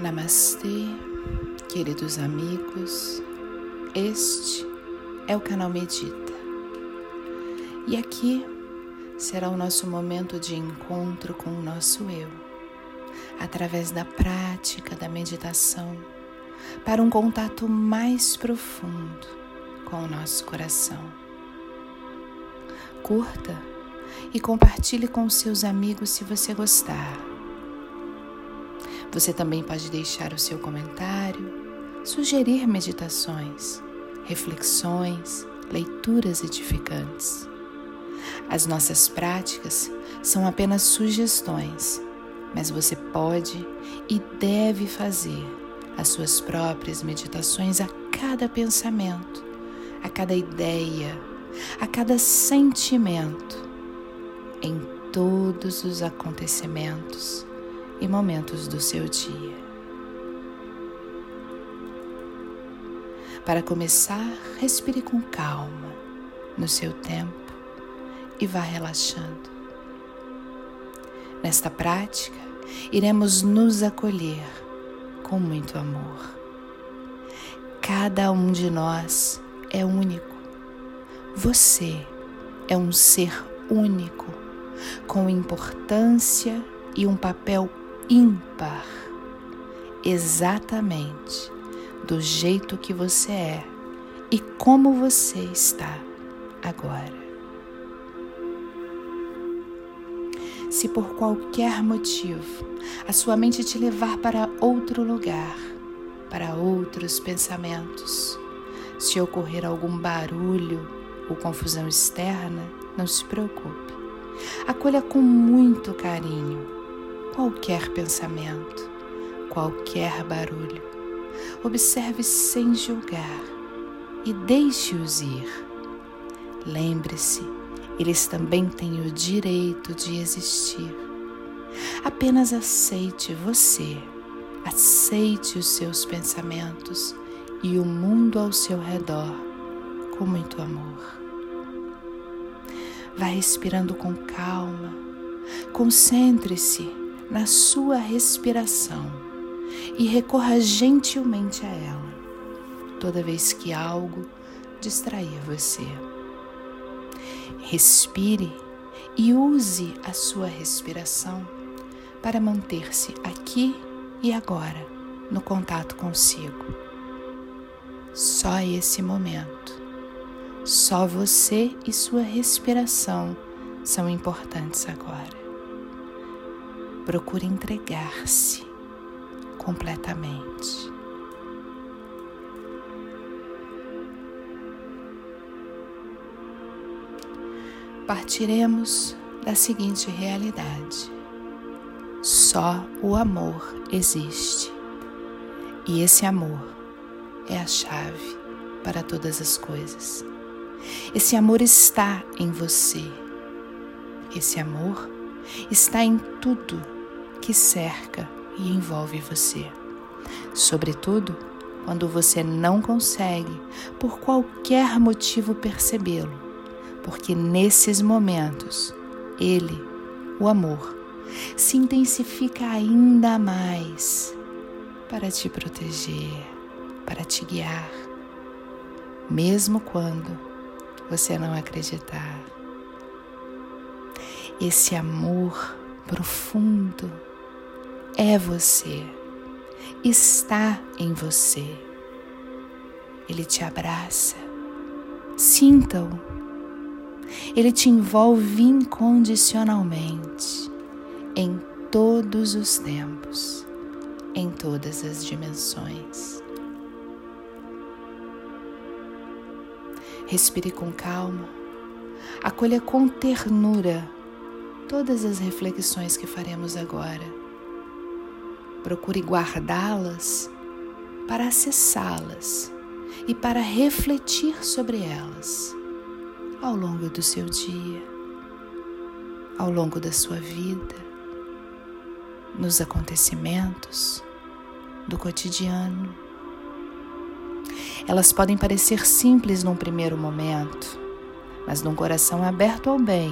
Namastê, queridos amigos. Este é o canal Medita. E aqui será o nosso momento de encontro com o nosso eu, através da prática da meditação, para um contato mais profundo com o nosso coração. Curta e compartilhe com seus amigos se você gostar. Você também pode deixar o seu comentário, sugerir meditações, reflexões, leituras edificantes. As nossas práticas são apenas sugestões, mas você pode e deve fazer as suas próprias meditações a cada pensamento, a cada ideia, a cada sentimento, em todos os acontecimentos e momentos do seu dia. Para começar, respire com calma no seu tempo e vá relaxando. Nesta prática, iremos nos acolher com muito amor. Cada um de nós é único. Você é um ser único, com importância e um papel ímpar, exatamente do jeito que você é e como você está agora. Se por qualquer motivo a sua mente te levar para outro lugar, para outros pensamentos, se ocorrer algum barulho ou confusão externa, não se preocupe. Acolha com muito carinho qualquer pensamento, qualquer barulho. Observe sem julgar e deixe-os ir. Lembre-se, eles também têm o direito de existir. Apenas aceite você, aceite os seus pensamentos e o mundo ao seu redor com muito amor. Vá respirando com calma, concentre-se na sua respiração e recorra gentilmente a ela toda vez que algo distrair você. Respire e use a sua respiração para manter-se aqui e agora no contato consigo. Só esse momento, só você e sua respiração são importantes agora procure entregar-se completamente. Partiremos da seguinte realidade: só o amor existe, e esse amor é a chave para todas as coisas. Esse amor está em você. Esse amor está em tudo que cerca e envolve você. Sobretudo quando você não consegue, por qualquer motivo, percebê-lo, porque nesses momentos ele, o amor, se intensifica ainda mais para te proteger, para te guiar, mesmo quando você não acreditar. Esse amor profundo é você, está em você. Ele te abraça, sinta-o. Ele te envolve incondicionalmente em todos os tempos, em todas as dimensões. Respire com calma, acolha com ternura todas as reflexões que faremos agora Procure guardá-las para acessá-las e para refletir sobre elas ao longo do seu dia, ao longo da sua vida, nos acontecimentos do cotidiano. Elas podem parecer simples num primeiro momento, mas num coração aberto ao bem,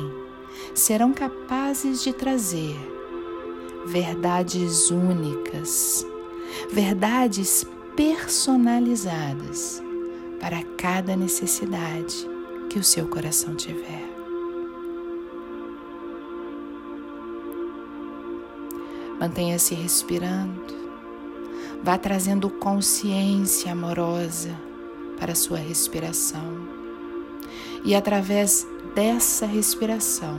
serão capazes de trazer verdades únicas, verdades personalizadas para cada necessidade que o seu coração tiver. Mantenha-se respirando, vá trazendo consciência amorosa para a sua respiração e através dessa respiração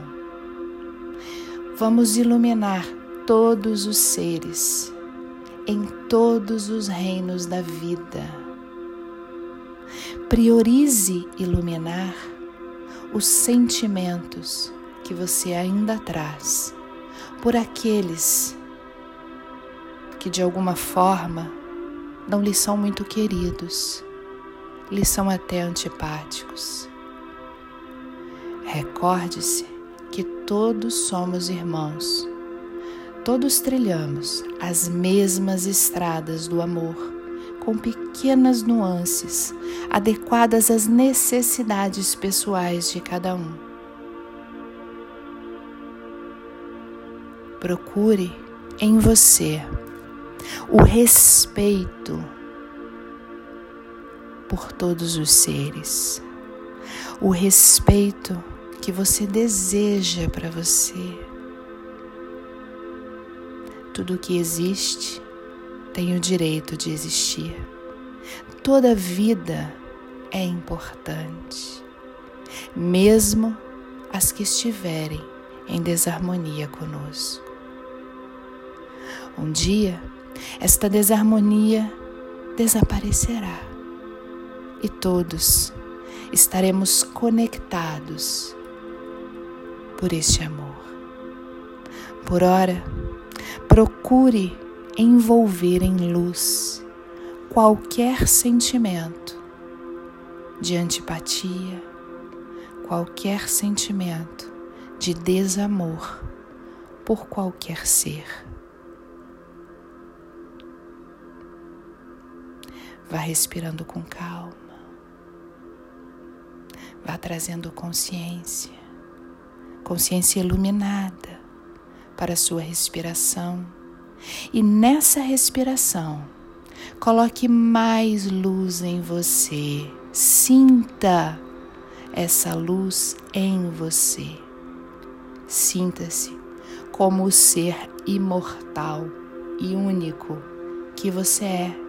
vamos iluminar todos os seres em todos os reinos da vida. Priorize iluminar os sentimentos que você ainda traz por aqueles que de alguma forma não lhe são muito queridos, lhe são até antipáticos. Recorde-se que todos somos irmãos todos trilhamos as mesmas estradas do amor, com pequenas nuances adequadas às necessidades pessoais de cada um. Procure em você o respeito por todos os seres, o respeito que você deseja para você tudo que existe tem o direito de existir. Toda vida é importante, mesmo as que estiverem em desarmonia conosco. Um dia, esta desarmonia desaparecerá e todos estaremos conectados por este amor. Por ora, Procure envolver em luz qualquer sentimento de antipatia, qualquer sentimento de desamor por qualquer ser. Vá respirando com calma, vá trazendo consciência, consciência iluminada para a sua respiração. E nessa respiração, coloque mais luz em você. Sinta essa luz em você. Sinta-se como o ser imortal e único que você é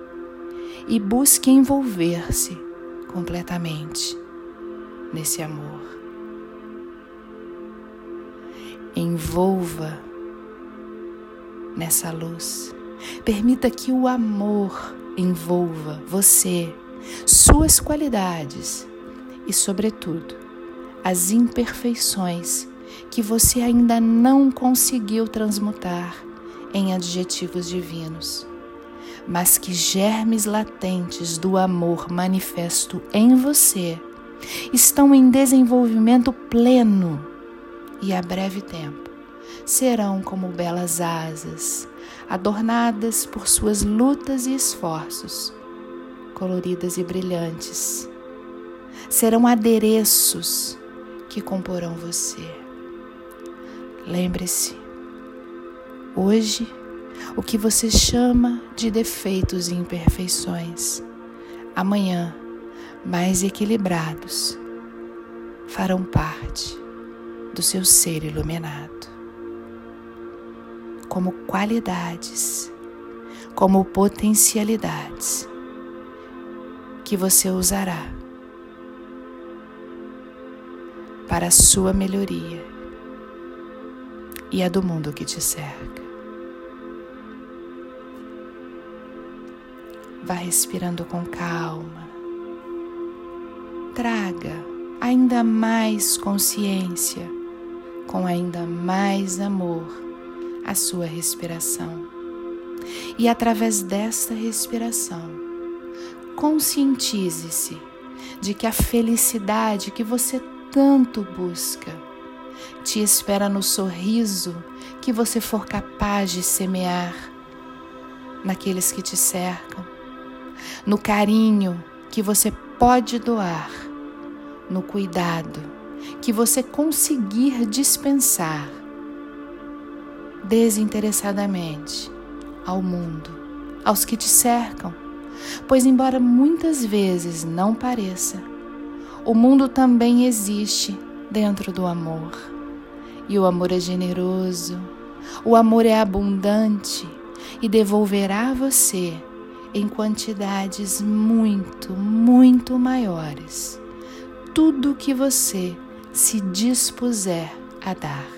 e busque envolver-se completamente nesse amor. Envolva nessa luz. Permita que o amor envolva você, suas qualidades e, sobretudo, as imperfeições que você ainda não conseguiu transmutar em adjetivos divinos, mas que germes latentes do amor manifesto em você estão em desenvolvimento pleno e a breve tempo serão como belas asas, adornadas por suas lutas e esforços, coloridas e brilhantes. Serão adereços que comporão você. Lembre-se, hoje, o que você chama de defeitos e imperfeições, amanhã, mais equilibrados, farão parte do seu ser iluminado como qualidades, como potencialidades que você usará para a sua melhoria e a do mundo que te cerca. Vá respirando com calma. Traga ainda mais consciência, com ainda mais amor a sua respiração. E através desta respiração, conscientize-se de que a felicidade que você tanto busca te espera no sorriso que você for capaz de semear naqueles que te cercam, no carinho que você pode doar, no cuidado que você conseguir dispensar desinteressadamente ao mundo, aos que te cercam, pois, embora muitas vezes não pareça, o mundo também existe dentro do amor. E o amor é generoso, o amor é abundante e devolverá a você em quantidades muito, muito maiores tudo que você se dispuser a dar.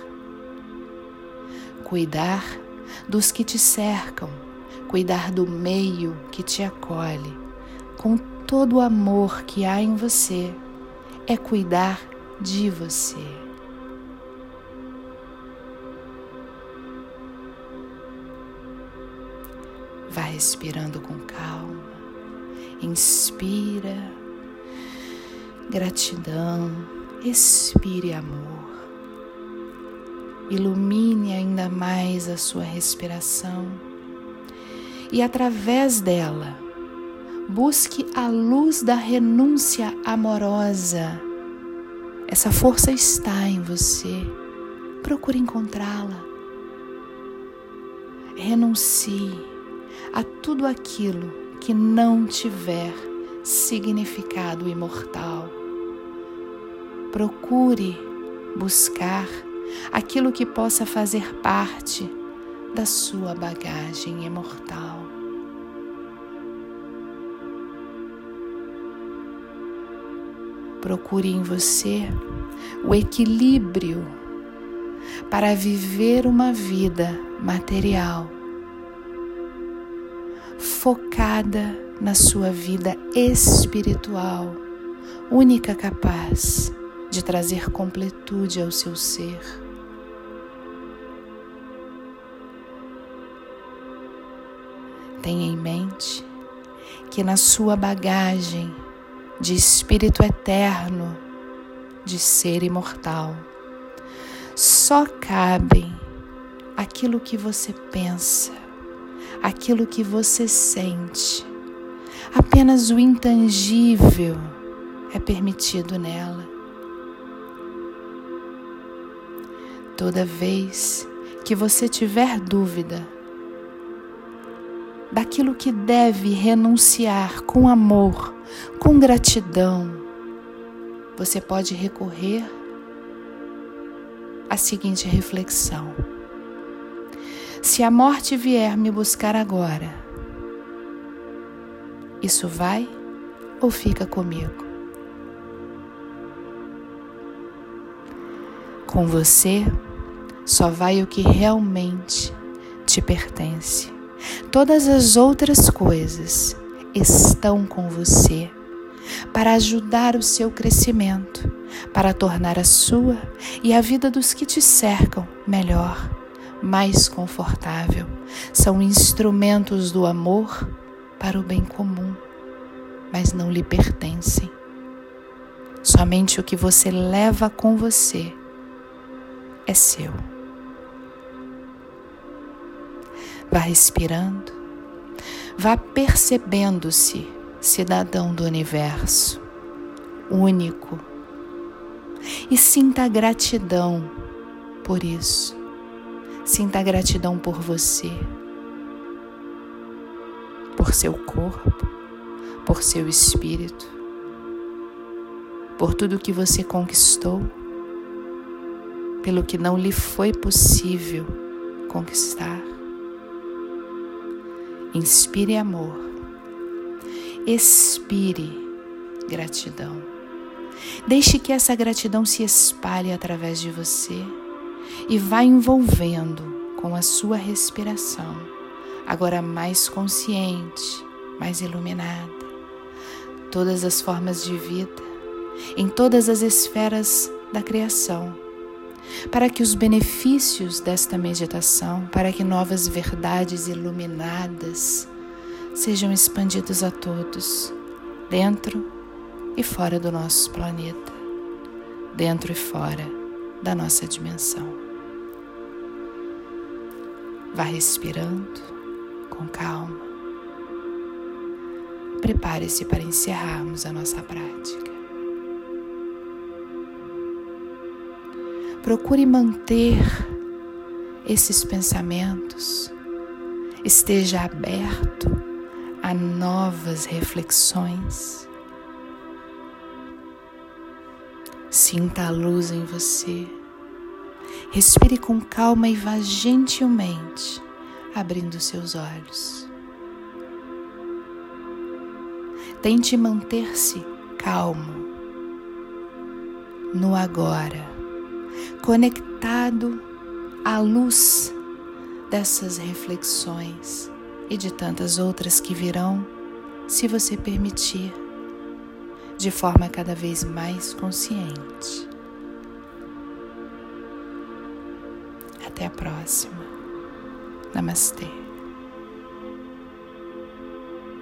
Cuidar dos que te cercam, cuidar do meio que te acolhe, com todo o amor que há em você, é cuidar de você. Vá respirando com calma. Inspira, gratidão, expire amor. Ilumine ainda mais a sua respiração e, através dela, busque a luz da renúncia amorosa. Essa força está em você. Procure encontrá-la. Renuncie a tudo aquilo que não tiver significado imortal. Procure buscar aquilo que possa fazer parte da sua bagagem imortal. Procure em você o equilíbrio para viver uma vida material focada na sua vida espiritual, única capaz de trazer completude ao seu ser. Tenha em mente que na sua bagagem de espírito eterno, de ser imortal, só cabem aquilo que você pensa, aquilo que você sente. Apenas o intangível é permitido nela. Toda vez que você tiver dúvida daquilo que deve renunciar com amor, com gratidão, você pode recorrer à seguinte reflexão. Se a morte vier me buscar agora, isso vai ou fica comigo? Com você só vai o que realmente te pertence. Todas as outras coisas estão com você para ajudar o seu crescimento, para tornar a sua e a vida dos que te cercam melhor mais confortável. São instrumentos do amor para o bem comum, mas não lhe pertencem. Somente o que você leva com você é seu. Vá respirando, vá percebendo-se cidadão do universo, único, e sinta gratidão por isso. Sinta gratidão por você, por seu corpo, por seu espírito, por tudo que você conquistou, pelo que não lhe foi possível conquistar. Inspire amor, expire gratidão. Deixe que essa gratidão se espalhe através de você e vai envolvendo com a sua respiração, agora mais consciente, mais iluminada, todas as formas de vida, em todas as esferas da criação, para que os benefícios desta meditação, para que novas verdades iluminadas sejam expandidos a todos, dentro e fora do nosso planeta, dentro e fora da nossa dimensão. Vá respirando com calma. Prepare-se para encerrarmos a nossa prática. Procure manter esses pensamentos, esteja aberto a novas reflexões. Sinta a luz em você. Respire com calma e vá gentilmente abrindo seus olhos. Tente manter-se calmo no agora, conectado à luz dessas reflexões e de tantas outras que virão, se você permitir, de forma cada vez mais consciente. Até a próxima. Namastê.